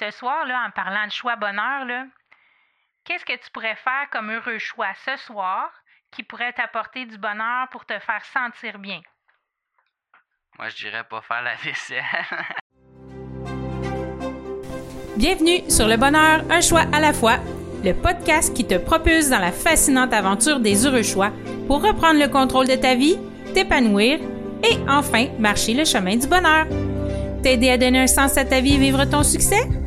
ce soir, là, en parlant de choix bonheur, là, qu'est-ce que tu pourrais faire comme heureux choix ce soir qui pourrait t'apporter du bonheur pour te faire sentir bien? Moi, je dirais pas faire la vaisselle. Bienvenue sur Le Bonheur, un choix à la fois, le podcast qui te propulse dans la fascinante aventure des heureux choix pour reprendre le contrôle de ta vie, t'épanouir et enfin marcher le chemin du bonheur. T'aider à donner un sens à ta vie et vivre ton succès,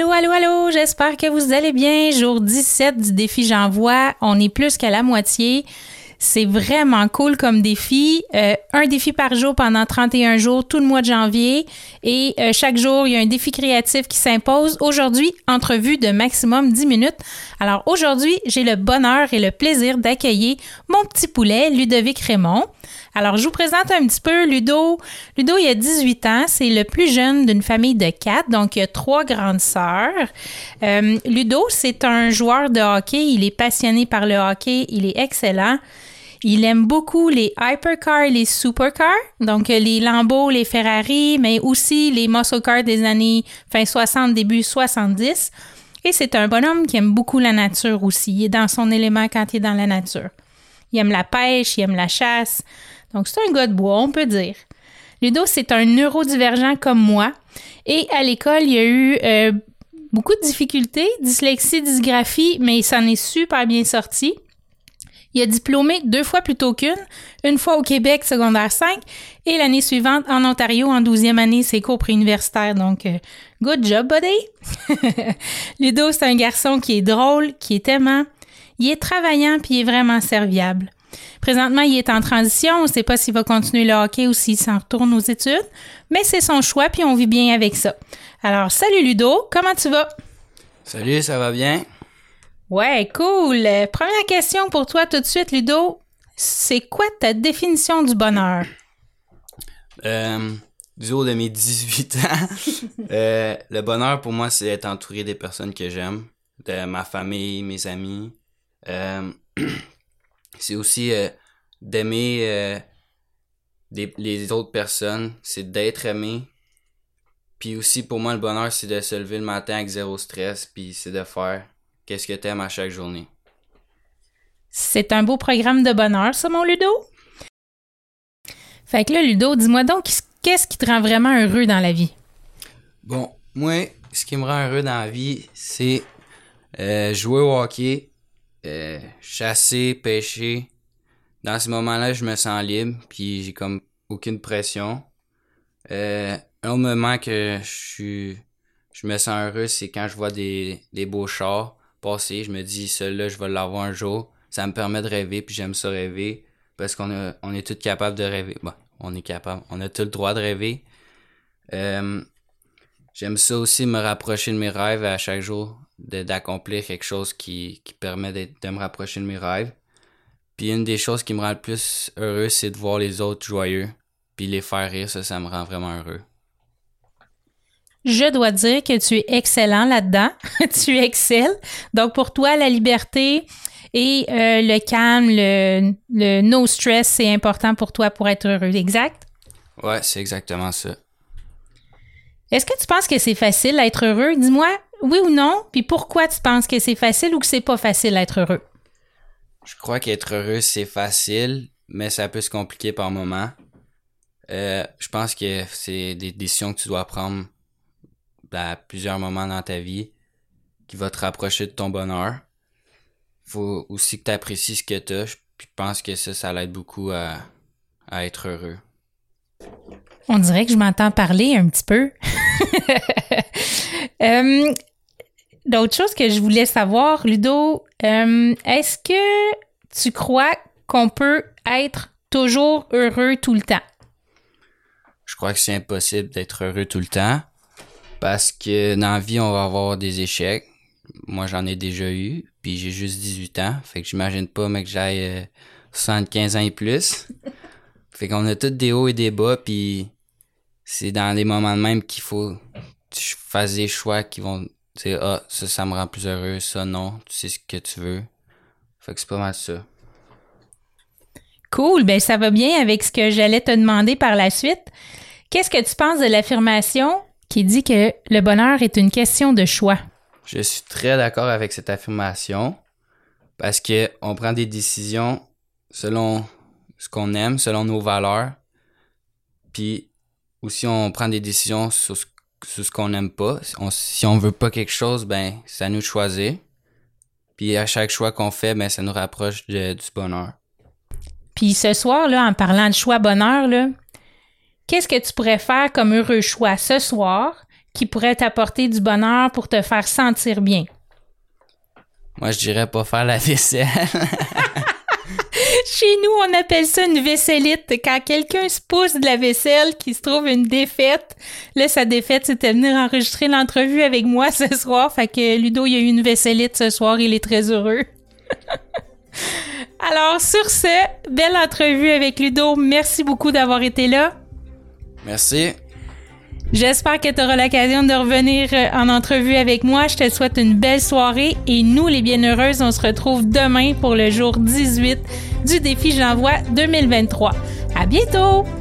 Allô, allô, allô, j'espère que vous allez bien. Jour 17 du défi J'envoie. On est plus qu'à la moitié. C'est vraiment cool comme défi. Euh, un défi par jour pendant 31 jours, tout le mois de janvier. Et euh, chaque jour, il y a un défi créatif qui s'impose. Aujourd'hui, entrevue de maximum 10 minutes. Alors aujourd'hui, j'ai le bonheur et le plaisir d'accueillir mon petit poulet, Ludovic Raymond. Alors, je vous présente un petit peu Ludo. Ludo, il a 18 ans. C'est le plus jeune d'une famille de quatre. Donc, il a trois grandes sœurs. Euh, Ludo, c'est un joueur de hockey. Il est passionné par le hockey. Il est excellent. Il aime beaucoup les hypercars les supercars, donc les Lambeaux, les Ferrari, mais aussi les muscle cars des années fin 60, début 70. Et c'est un bonhomme qui aime beaucoup la nature aussi. Il est dans son élément quand il est dans la nature. Il aime la pêche, il aime la chasse. Donc, c'est un gars de bois, on peut dire. Ludo, c'est un neurodivergent comme moi. Et à l'école, il y a eu euh, beaucoup de difficultés, dyslexie, dysgraphie, mais il s'en est super bien sorti. Il a diplômé deux fois plutôt qu'une, une fois au Québec, secondaire 5, et l'année suivante en Ontario, en douzième année, ses cours préuniversitaires. Donc, euh, good job, buddy! Ludo, c'est un garçon qui est drôle, qui est aimant, il est travaillant, puis il est vraiment serviable. Présentement, il est en transition. On ne sait pas s'il va continuer le hockey ou s'il s'en retourne aux études, mais c'est son choix, puis on vit bien avec ça. Alors, salut Ludo, comment tu vas? Salut, ça va bien? Ouais, cool. Première question pour toi tout de suite, Ludo. C'est quoi ta définition du bonheur? Euh, du haut de mes 18 ans, euh, le bonheur pour moi, c'est d'être entouré des personnes que j'aime, de ma famille, mes amis. Euh, c'est aussi euh, d'aimer euh, les autres personnes, c'est d'être aimé. Puis aussi, pour moi, le bonheur, c'est de se lever le matin avec zéro stress, puis c'est de faire qu'est-ce que t'aimes à chaque journée. C'est un beau programme de bonheur, ça, mon Ludo? Fait que là, Ludo, dis-moi donc, qu'est-ce qui te rend vraiment heureux dans la vie? Bon, moi, ce qui me rend heureux dans la vie, c'est euh, jouer au hockey, euh, chasser, pêcher. Dans ce moment-là, je me sens libre, puis j'ai comme aucune pression. Euh, un moment que je je me sens heureux, c'est quand je vois des, des beaux chars passer. Je me dis, celui-là, je vais l'avoir un jour. Ça me permet de rêver, puis j'aime ça rêver, parce qu'on on est tous capables de rêver. Bon, on est capable, on a tout le droit de rêver. Euh, j'aime ça aussi me rapprocher de mes rêves à chaque jour d'accomplir quelque chose qui, qui permet de me rapprocher de mes rêves. Puis une des choses qui me rend le plus heureux, c'est de voir les autres joyeux. Puis les faire rire, ça, ça me rend vraiment heureux. Je dois dire que tu es excellent là-dedans. tu excelles. Donc pour toi, la liberté et euh, le calme, le, le no stress, c'est important pour toi pour être heureux. Exact? Ouais, c'est exactement ça. Est-ce que tu penses que c'est facile d'être heureux? Dis-moi, oui ou non? Puis pourquoi tu penses que c'est facile ou que c'est pas facile d'être heureux? Je crois qu'être heureux, c'est facile, mais ça peut se compliquer par moment. Euh, je pense que c'est des décisions que tu dois prendre à plusieurs moments dans ta vie qui vont te rapprocher de ton bonheur. Faut aussi que tu apprécies ce que tu as. Je pense que ça, ça l'aide beaucoup à, à être heureux. On dirait que je m'entends parler un petit peu. euh, d'autres choses que je voulais savoir, Ludo. Euh, est-ce que tu crois qu'on peut être toujours heureux tout le temps? Je crois que c'est impossible d'être heureux tout le temps parce que dans la vie, on va avoir des échecs. Moi, j'en ai déjà eu, puis j'ai juste 18 ans. Fait que j'imagine pas, que j'aille 75 ans et plus. fait qu'on a tous des hauts et des bas, puis c'est dans les moments de même qu'il faut tu fasses des choix qui vont ah ça ça me rend plus heureux ça non tu sais ce que tu veux. Fait que c'est pas mal ça. Cool ben ça va bien avec ce que j'allais te demander par la suite. Qu'est-ce que tu penses de l'affirmation qui dit que le bonheur est une question de choix? Je suis très d'accord avec cette affirmation parce que on prend des décisions selon ce qu'on aime selon nos valeurs puis aussi on prend des décisions sur ce sur ce qu'on n'aime pas. si on veut pas quelque chose, ben, c'est à nous de choisir. Puis à chaque choix qu'on fait, ben, ça nous rapproche du bonheur. Puis ce soir, là, en parlant de choix bonheur, là, qu'est-ce que tu pourrais faire comme heureux choix ce soir qui pourrait t'apporter du bonheur pour te faire sentir bien? Moi, je dirais pas faire la vaisselle. Chez nous, on appelle ça une vaisselite. Quand quelqu'un se pousse de la vaisselle, qui se trouve une défaite, là, sa défaite, c'était venir enregistrer l'entrevue avec moi ce soir. Fait que Ludo, il a eu une vaisselite ce soir, il est très heureux. Alors, sur ce, belle entrevue avec Ludo. Merci beaucoup d'avoir été là. Merci. J'espère que tu auras l'occasion de revenir euh, en entrevue avec moi. Je te souhaite une belle soirée et nous, les bienheureuses, on se retrouve demain pour le jour 18 du défi J'envoie 2023. À bientôt!